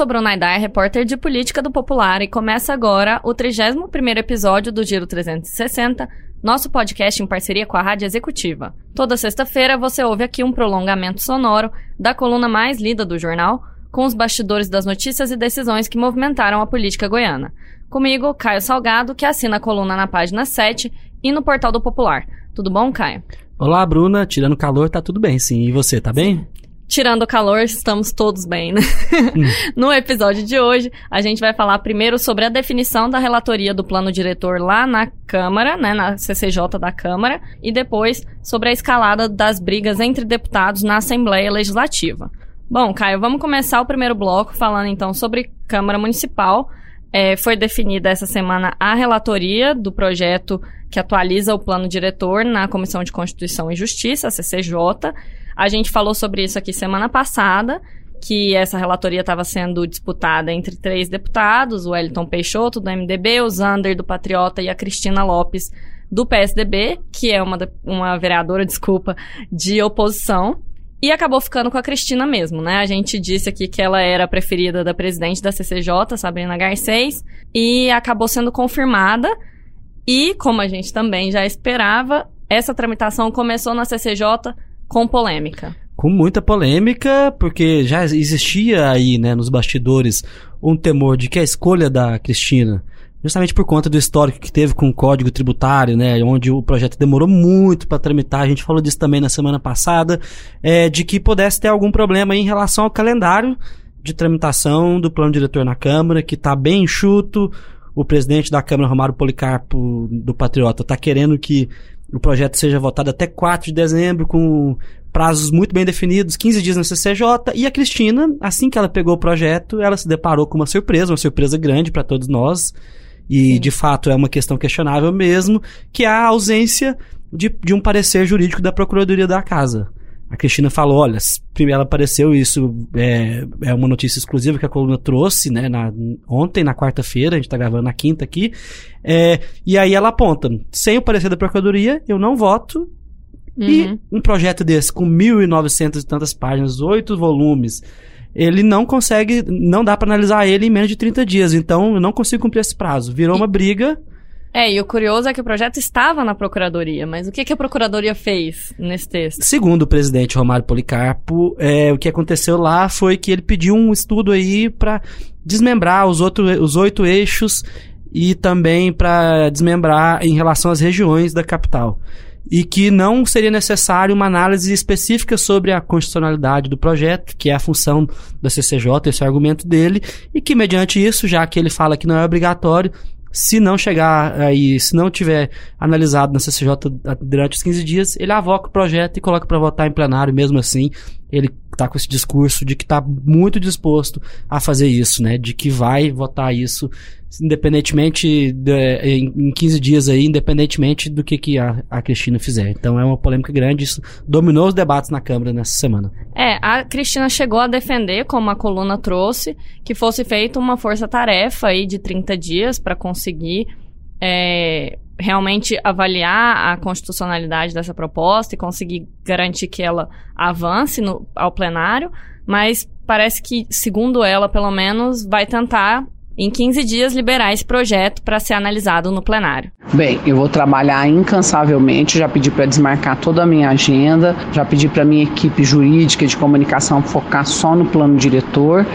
sou Bruna Aidar, repórter de política do Popular, e começa agora o 31º episódio do Giro 360, nosso podcast em parceria com a Rádio Executiva. Toda sexta-feira você ouve aqui um prolongamento sonoro da coluna mais lida do jornal, com os bastidores das notícias e decisões que movimentaram a política goiana. Comigo, Caio Salgado, que assina a coluna na página 7 e no Portal do Popular. Tudo bom, Caio? Olá, Bruna. Tirando calor, tá tudo bem, sim. E você, tá bem? Tirando o calor, estamos todos bem, né? Hum. no episódio de hoje, a gente vai falar primeiro sobre a definição da relatoria do plano diretor lá na Câmara, né, na CCJ da Câmara, e depois sobre a escalada das brigas entre deputados na Assembleia Legislativa. Bom, Caio, vamos começar o primeiro bloco falando então sobre Câmara Municipal. É, foi definida essa semana a relatoria do projeto que atualiza o plano diretor na Comissão de Constituição e Justiça, a CCJ. A gente falou sobre isso aqui semana passada, que essa relatoria estava sendo disputada entre três deputados, o Wellington Peixoto, do MDB, o Zander, do Patriota, e a Cristina Lopes, do PSDB, que é uma, uma vereadora, desculpa, de oposição. E acabou ficando com a Cristina mesmo, né? A gente disse aqui que ela era a preferida da presidente da CCJ, Sabrina Garcês, e acabou sendo confirmada. E, como a gente também já esperava, essa tramitação começou na CCJ com polêmica. Com muita polêmica, porque já existia aí, né, nos bastidores, um temor de que a escolha da Cristina justamente por conta do histórico que teve com o Código Tributário, né, onde o projeto demorou muito para tramitar, a gente falou disso também na semana passada, é, de que pudesse ter algum problema em relação ao calendário de tramitação do plano diretor na Câmara, que está bem enxuto. O presidente da Câmara, Romário Policarpo, do Patriota, está querendo que o projeto seja votado até 4 de dezembro, com prazos muito bem definidos, 15 dias na CCJ, e a Cristina, assim que ela pegou o projeto, ela se deparou com uma surpresa, uma surpresa grande para todos nós, e Sim. de fato é uma questão questionável mesmo, que é a ausência de, de um parecer jurídico da Procuradoria da Casa. A Cristina falou, olha, primeiro apareceu isso, é, é uma notícia exclusiva que a coluna trouxe, né, na, ontem, na quarta-feira, a gente tá gravando na quinta aqui, é, e aí ela aponta, sem o parecer da Procuradoria, eu não voto, uhum. e um projeto desse, com 1.900 e tantas páginas, oito volumes, ele não consegue, não dá para analisar ele em menos de 30 dias, então eu não consigo cumprir esse prazo. Virou e... uma briga é, e o curioso é que o projeto estava na Procuradoria, mas o que, que a Procuradoria fez nesse texto? Segundo o presidente Romário Policarpo, é, o que aconteceu lá foi que ele pediu um estudo aí para desmembrar os, outro, os oito eixos e também para desmembrar em relação às regiões da capital. E que não seria necessário uma análise específica sobre a constitucionalidade do projeto, que é a função da CCJ, esse é o argumento dele, e que, mediante isso, já que ele fala que não é obrigatório, se não chegar aí, se não tiver analisado na CCJ durante os 15 dias, ele avoca o projeto e coloca para votar em plenário mesmo assim. Ele tá com esse discurso de que tá muito disposto a fazer isso, né? De que vai votar isso independentemente de, em, em 15 dias aí, independentemente do que, que a, a Cristina fizer. Então é uma polêmica grande, isso dominou os debates na Câmara nessa semana. É, a Cristina chegou a defender, como a coluna trouxe, que fosse feita uma força-tarefa aí de 30 dias para conseguir é, realmente avaliar a constitucionalidade dessa proposta e conseguir garantir que ela avance no, ao plenário, mas parece que, segundo ela, pelo menos, vai tentar em 15 dias liberar esse projeto para ser analisado no plenário. Bem, eu vou trabalhar incansavelmente, já pedi para desmarcar toda a minha agenda, já pedi para minha equipe jurídica de comunicação focar só no plano diretor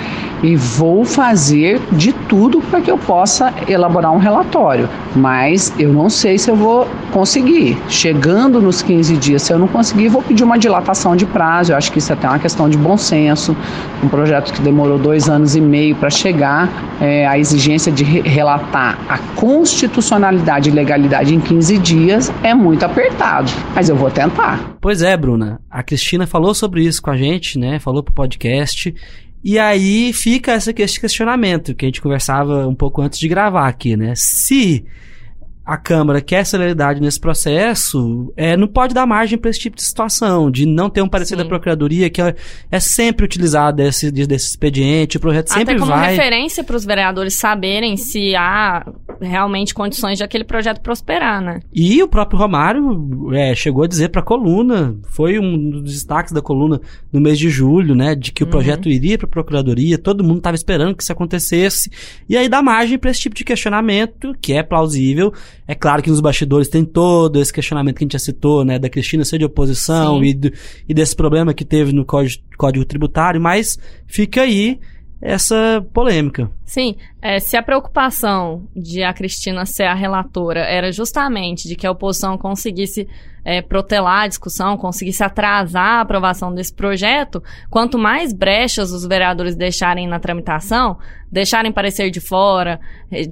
e vou fazer de tudo para que eu possa elaborar um relatório, mas eu não sei se eu vou conseguir. Chegando nos 15 dias, se eu não conseguir, vou pedir uma dilatação de prazo. Eu acho que isso é até uma questão de bom senso. Um projeto que demorou dois anos e meio para chegar, é, a exigência de relatar a constitucionalidade e legalidade em 15 dias é muito apertado, mas eu vou tentar. Pois é, Bruna. A Cristina falou sobre isso com a gente, né? Falou pro podcast. E aí fica esse questionamento que a gente conversava um pouco antes de gravar aqui, né? Se a Câmara quer celeridade nesse processo, é, não pode dar margem para esse tipo de situação, de não ter um parecer Sim. da Procuradoria, que é, é sempre utilizado desse, desse expediente, o projeto sempre Até como vai... referência para os vereadores saberem se há realmente condições de aquele projeto prosperar, né? E o próprio Romário é, chegou a dizer para a coluna, foi um dos destaques da coluna no mês de julho, né, de que o uhum. projeto iria para a Procuradoria, todo mundo estava esperando que isso acontecesse, e aí dá margem para esse tipo de questionamento, que é plausível, é claro que nos bastidores tem todo esse questionamento que a gente já citou, né, da Cristina ser de oposição e, do, e desse problema que teve no Código, Código Tributário, mas fica aí essa polêmica. Sim, é, se a preocupação de a Cristina ser a relatora era justamente de que a oposição conseguisse é, protelar a discussão, conseguisse atrasar a aprovação desse projeto, quanto mais brechas os vereadores deixarem na tramitação, deixarem parecer de fora,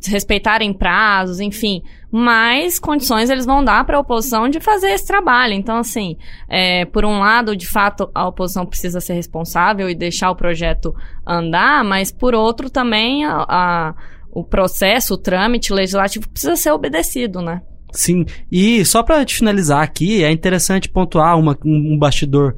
respeitarem prazos, enfim, mais condições eles vão dar para a oposição de fazer esse trabalho. Então, assim, é, por um lado, de fato, a oposição precisa ser responsável e deixar o projeto andar, mas por outro também a, a o processo, o trâmite legislativo precisa ser obedecido, né? Sim, e só para finalizar aqui, é interessante pontuar uma, um, bastidor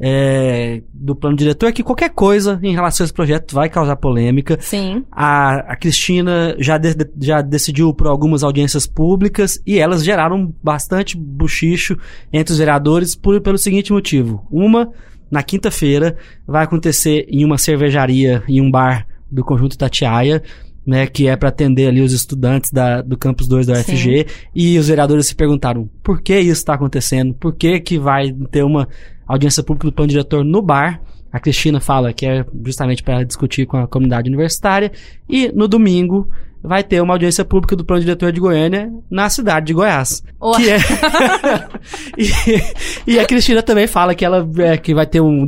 é, do plano diretor que qualquer coisa em relação a esse projeto vai causar polêmica. Sim. A, a Cristina já, de, já decidiu por algumas audiências públicas e elas geraram bastante buchicho entre os vereadores por, pelo seguinte motivo. Uma, na quinta-feira, vai acontecer em uma cervejaria, em um bar do Conjunto Tatiaia, né, que é para atender ali os estudantes da, do campus 2 da UFG, Sim. e os vereadores se perguntaram por que isso está acontecendo, por que que vai ter uma audiência pública do plano diretor no bar, a Cristina fala que é justamente para discutir com a comunidade universitária, e no domingo vai ter uma audiência pública do plano diretor de Goiânia na cidade de Goiás. Oh. Que é... e, e, a Cristina também fala que ela é, que vai ter um.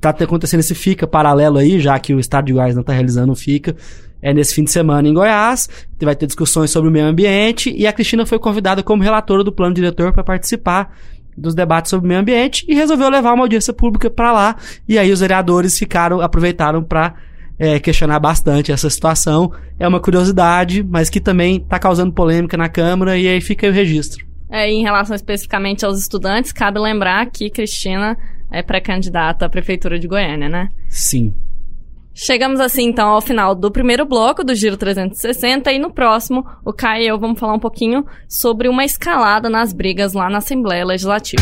tá acontecendo esse FICA paralelo aí, já que o estado de Goiás não tá realizando o FICA é nesse fim de semana em Goiás. Vai ter discussões sobre o meio ambiente e a Cristina foi convidada como relatora do plano diretor para participar dos debates sobre o meio ambiente e resolveu levar uma audiência pública para lá. E aí os vereadores ficaram aproveitaram para é, questionar bastante essa situação. É uma curiosidade, mas que também está causando polêmica na Câmara e aí fica aí o registro. É, em relação especificamente aos estudantes, cabe lembrar que Cristina é pré-candidata à Prefeitura de Goiânia, né? Sim. Chegamos assim então ao final do primeiro bloco do Giro 360 e no próximo o Caio e eu vamos falar um pouquinho sobre uma escalada nas brigas lá na Assembleia Legislativa.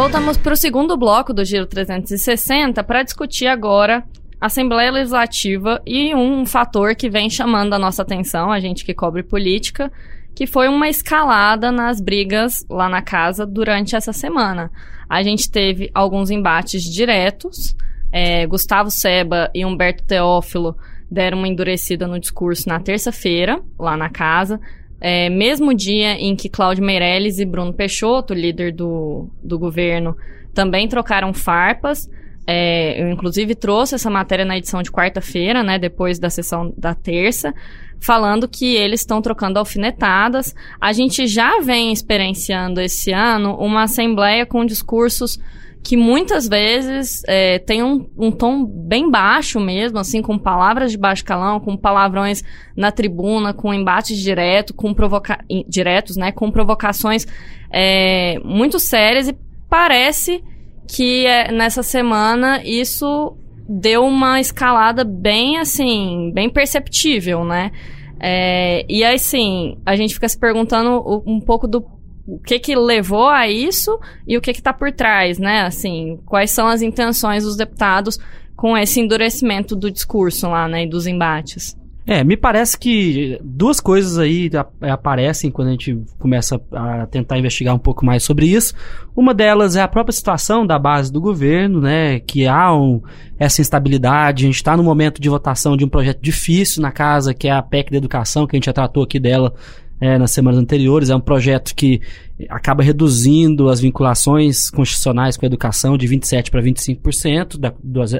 Voltamos para o segundo bloco do Giro 360 para discutir agora Assembleia Legislativa e um fator que vem chamando a nossa atenção, a gente que cobre política, que foi uma escalada nas brigas lá na casa durante essa semana. A gente teve alguns embates diretos. É, Gustavo Seba e Humberto Teófilo deram uma endurecida no discurso na terça-feira, lá na casa. É, mesmo dia em que Cláudio Meirelles e Bruno Peixoto, líder do, do governo, também trocaram farpas. É, eu, inclusive, trouxe essa matéria na edição de quarta-feira, né, depois da sessão da terça, falando que eles estão trocando alfinetadas. A gente já vem experienciando esse ano uma assembleia com discursos que muitas vezes é, tem um, um, tom bem baixo mesmo, assim, com palavras de baixo calão, com palavrões na tribuna, com embates direto, com provoca diretos, né, com provocações é, muito sérias e parece que é, nessa semana isso deu uma escalada bem assim, bem perceptível, né? É, e aí, sim, a gente fica se perguntando um pouco do o que que levou a isso e o que que tá por trás, né? Assim, quais são as intenções dos deputados com esse endurecimento do discurso lá, né, e dos embates. É, me parece que duas coisas aí aparecem quando a gente começa a tentar investigar um pouco mais sobre isso. Uma delas é a própria situação da base do governo, né? Que há um, essa instabilidade. A gente está no momento de votação de um projeto difícil na casa, que é a PEC da educação, que a gente já tratou aqui dela é, nas semanas anteriores. É um projeto que acaba reduzindo as vinculações constitucionais com a educação de 27% para 25% da,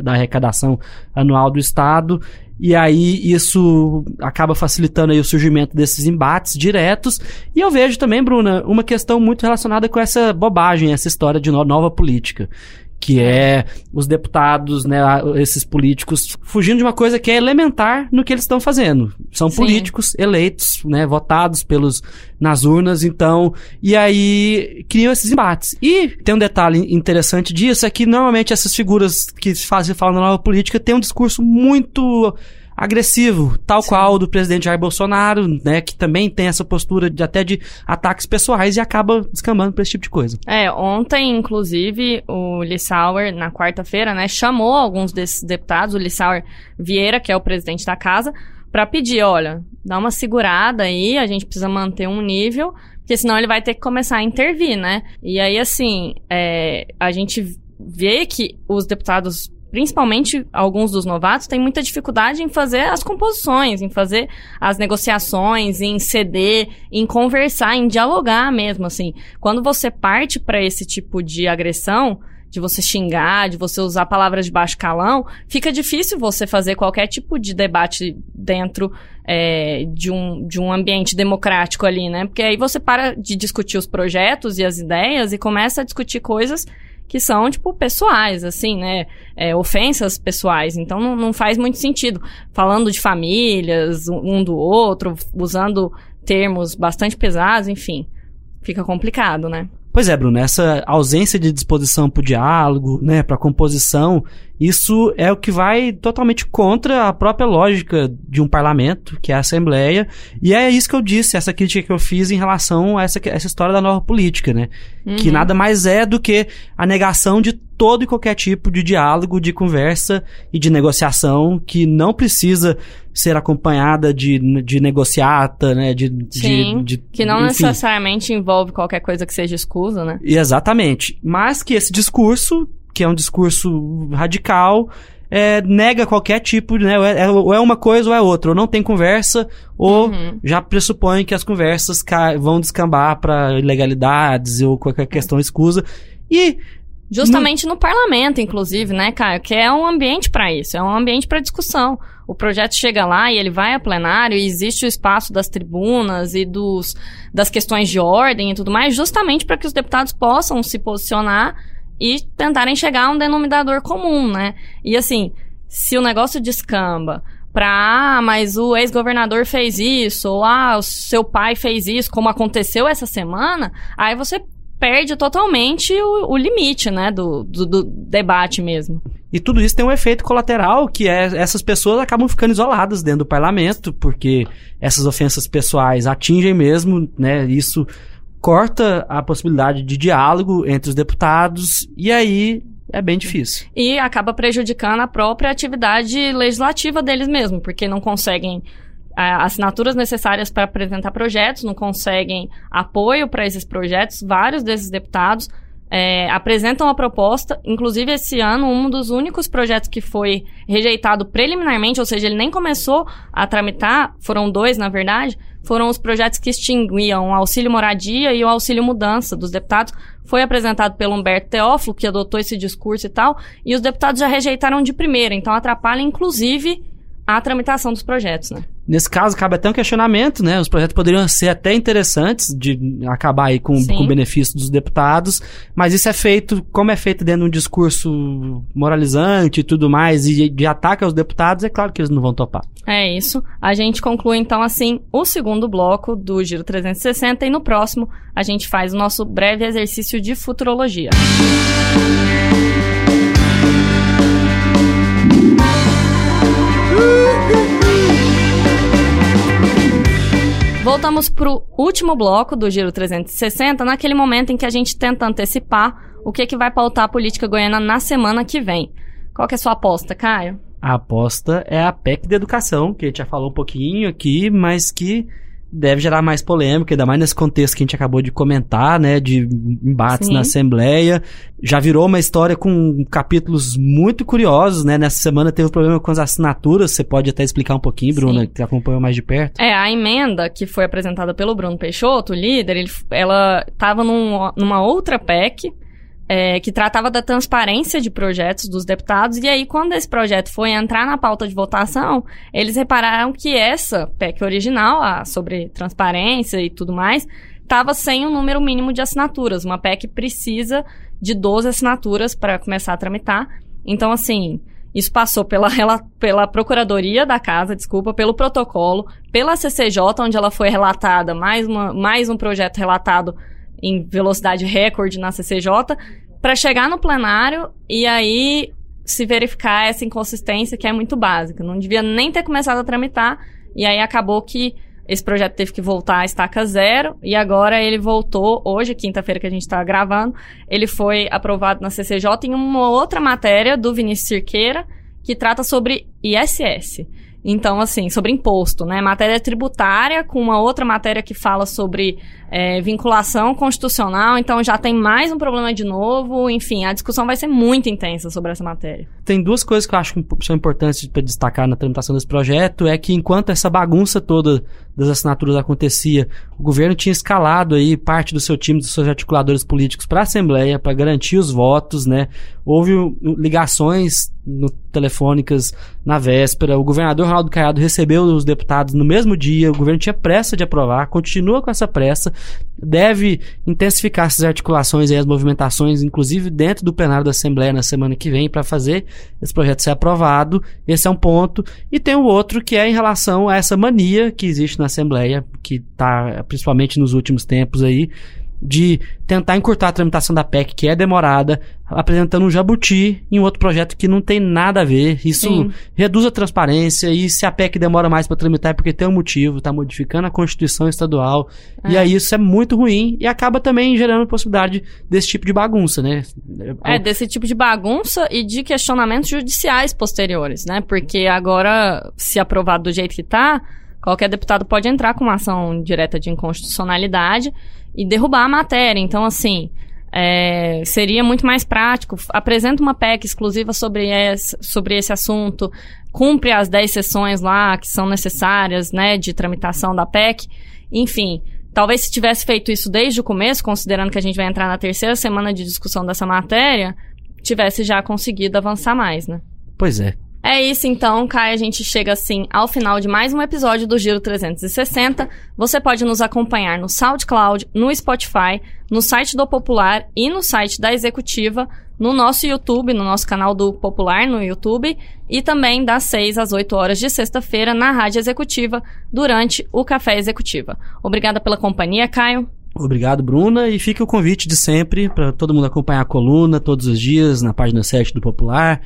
da arrecadação anual do Estado. E aí isso acaba facilitando aí o surgimento desses embates diretos. E eu vejo também, Bruna, uma questão muito relacionada com essa bobagem, essa história de nova política que é os deputados, né, esses políticos fugindo de uma coisa que é elementar no que eles estão fazendo. São Sim. políticos eleitos, né, votados pelos nas urnas, então, e aí criam esses embates. E tem um detalhe interessante disso é que normalmente essas figuras que fazem falam na nova política têm um discurso muito agressivo, tal Sim. qual o do presidente Jair Bolsonaro, né, que também tem essa postura de até de ataques pessoais e acaba descambando para esse tipo de coisa. É, ontem, inclusive, o Lissauer, na quarta-feira, né, chamou alguns desses deputados, o Lissauer Vieira, que é o presidente da casa, para pedir, olha, dá uma segurada aí, a gente precisa manter um nível, porque senão ele vai ter que começar a intervir, né? E aí, assim, é, a gente vê que os deputados principalmente alguns dos novatos, têm muita dificuldade em fazer as composições, em fazer as negociações, em ceder, em conversar, em dialogar mesmo, assim. Quando você parte para esse tipo de agressão, de você xingar, de você usar palavras de baixo calão, fica difícil você fazer qualquer tipo de debate dentro é, de, um, de um ambiente democrático ali, né? Porque aí você para de discutir os projetos e as ideias e começa a discutir coisas que são, tipo, pessoais, assim, né? É, ofensas pessoais. Então não, não faz muito sentido. Falando de famílias, um do outro, usando termos bastante pesados, enfim. Fica complicado, né? Pois é, Bruno, essa ausência de disposição para o diálogo, né, para composição, isso é o que vai totalmente contra a própria lógica de um parlamento, que é a Assembleia, e é isso que eu disse, essa crítica que eu fiz em relação a essa, essa história da nova política, né, uhum. que nada mais é do que a negação de todo e qualquer tipo de diálogo, de conversa e de negociação que não precisa ser acompanhada de, de negociata, né? De, Sim, de, de, que não enfim. necessariamente envolve qualquer coisa que seja escusa, né? Exatamente. Mas que esse discurso, que é um discurso radical, é, nega qualquer tipo, né? É, ou é uma coisa ou é outra. Ou não tem conversa, ou uhum. já pressupõe que as conversas vão descambar para ilegalidades ou qualquer questão escusa. E Justamente no... no parlamento, inclusive, né, Caio? Que é um ambiente para isso, é um ambiente para discussão. O projeto chega lá e ele vai a plenário e existe o espaço das tribunas e dos, das questões de ordem e tudo mais, justamente para que os deputados possam se posicionar e tentarem chegar a um denominador comum, né? E assim, se o negócio descamba pra, ah, mas o ex-governador fez isso, ou ah, o seu pai fez isso, como aconteceu essa semana, aí você perde totalmente o, o limite, né, do, do, do, debate mesmo. E tudo isso tem um efeito colateral, que é essas pessoas acabam ficando isoladas dentro do parlamento, porque essas ofensas pessoais atingem mesmo, né, isso corta a possibilidade de diálogo entre os deputados, e aí é bem difícil. E acaba prejudicando a própria atividade legislativa deles mesmo, porque não conseguem assinaturas necessárias para apresentar projetos, não conseguem apoio para esses projetos. Vários desses deputados é, apresentam a proposta. Inclusive, esse ano, um dos únicos projetos que foi rejeitado preliminarmente, ou seja, ele nem começou a tramitar, foram dois, na verdade, foram os projetos que extinguiam o auxílio moradia e o auxílio mudança dos deputados. Foi apresentado pelo Humberto Teófilo, que adotou esse discurso e tal, e os deputados já rejeitaram de primeira, então atrapalha, inclusive, a tramitação dos projetos, né? Nesse caso, cabe até um questionamento, né? Os projetos poderiam ser até interessantes de acabar aí com, com o benefício dos deputados, mas isso é feito, como é feito dentro de um discurso moralizante e tudo mais, e de ataque aos deputados, é claro que eles não vão topar. É isso. A gente conclui então assim o segundo bloco do Giro 360 e no próximo a gente faz o nosso breve exercício de futurologia. Música Voltamos pro último bloco do Giro 360, naquele momento em que a gente tenta antecipar o que, que vai pautar a política goiana na semana que vem. Qual que é a sua aposta, Caio? A aposta é a PEC da educação, que a gente já falou um pouquinho aqui, mas que deve gerar mais polêmica, ainda mais nesse contexto que a gente acabou de comentar, né, de embates Sim. na Assembleia. Já virou uma história com capítulos muito curiosos, né? Nessa semana teve um problema com as assinaturas, você pode até explicar um pouquinho, Bruna, Sim. que acompanhou mais de perto. É, a emenda que foi apresentada pelo Bruno Peixoto, o líder, ele, ela estava num, numa outra PEC, é, que tratava da transparência de projetos dos deputados, e aí, quando esse projeto foi entrar na pauta de votação, eles repararam que essa PEC original, a, sobre transparência e tudo mais, estava sem o um número mínimo de assinaturas. Uma PEC precisa de 12 assinaturas para começar a tramitar. Então, assim, isso passou pela, pela Procuradoria da Casa, desculpa, pelo protocolo, pela CCJ, onde ela foi relatada, mais, uma, mais um projeto relatado em velocidade recorde na CCJ, para chegar no plenário e aí se verificar essa inconsistência que é muito básica. Não devia nem ter começado a tramitar, e aí acabou que esse projeto teve que voltar à estaca zero e agora ele voltou, hoje, quinta-feira que a gente está gravando, ele foi aprovado na CCJ em uma outra matéria do Vinícius Cirqueira, que trata sobre ISS. Então, assim, sobre imposto, né? Matéria tributária com uma outra matéria que fala sobre é, vinculação constitucional. Então, já tem mais um problema de novo. Enfim, a discussão vai ser muito intensa sobre essa matéria. Tem duas coisas que eu acho que são importantes para destacar na tramitação desse projeto. É que enquanto essa bagunça toda das assinaturas acontecia, o governo tinha escalado aí parte do seu time, dos seus articuladores políticos para a Assembleia, para garantir os votos, né? Houve ligações no, telefônicas na véspera. O governador Ronaldo Caiado recebeu os deputados no mesmo dia. O governo tinha pressa de aprovar, continua com essa pressa. Deve intensificar essas articulações e as movimentações, inclusive dentro do plenário da Assembleia na semana que vem, para fazer esse projeto ser aprovado. Esse é um ponto. E tem o outro que é em relação a essa mania que existe na Assembleia, que está principalmente nos últimos tempos aí, de tentar encurtar a tramitação da PEC, que é demorada, apresentando um jabuti em outro projeto que não tem nada a ver. Isso Sim. reduz a transparência e se a PEC demora mais para tramitar é porque tem um motivo, está modificando a Constituição estadual. É. E aí isso é muito ruim e acaba também gerando possibilidade desse tipo de bagunça, né? É, desse tipo de bagunça e de questionamentos judiciais posteriores, né? Porque agora, se aprovado do jeito que está qualquer deputado pode entrar com uma ação direta de inconstitucionalidade e derrubar a matéria. Então, assim, é, seria muito mais prático. Apresenta uma PEC exclusiva sobre esse, sobre esse assunto, cumpre as 10 sessões lá que são necessárias, né, de tramitação da PEC. Enfim, talvez se tivesse feito isso desde o começo, considerando que a gente vai entrar na terceira semana de discussão dessa matéria, tivesse já conseguido avançar mais, né? Pois é. É isso então, Kai. A gente chega assim ao final de mais um episódio do Giro 360. Você pode nos acompanhar no SoundCloud, no Spotify, no site do Popular e no site da Executiva, no nosso YouTube, no nosso canal do Popular no YouTube e também das 6 às 8 horas de sexta-feira na Rádio Executiva durante o Café Executiva. Obrigada pela companhia, Caio. Obrigado, Bruna. E fica o convite de sempre para todo mundo acompanhar a coluna todos os dias na página 7 do Popular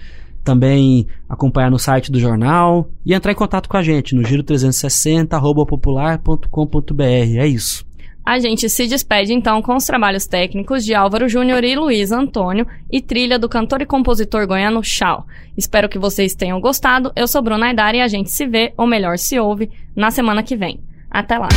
também acompanhar no site do jornal e entrar em contato com a gente no giro360popular.com.br. É isso. A gente se despede então com os trabalhos técnicos de Álvaro Júnior e Luiz Antônio e trilha do cantor e compositor goiano Chau. Espero que vocês tenham gostado. Eu sou Bruna Aidar e a gente se vê, ou melhor, se ouve, na semana que vem. Até lá!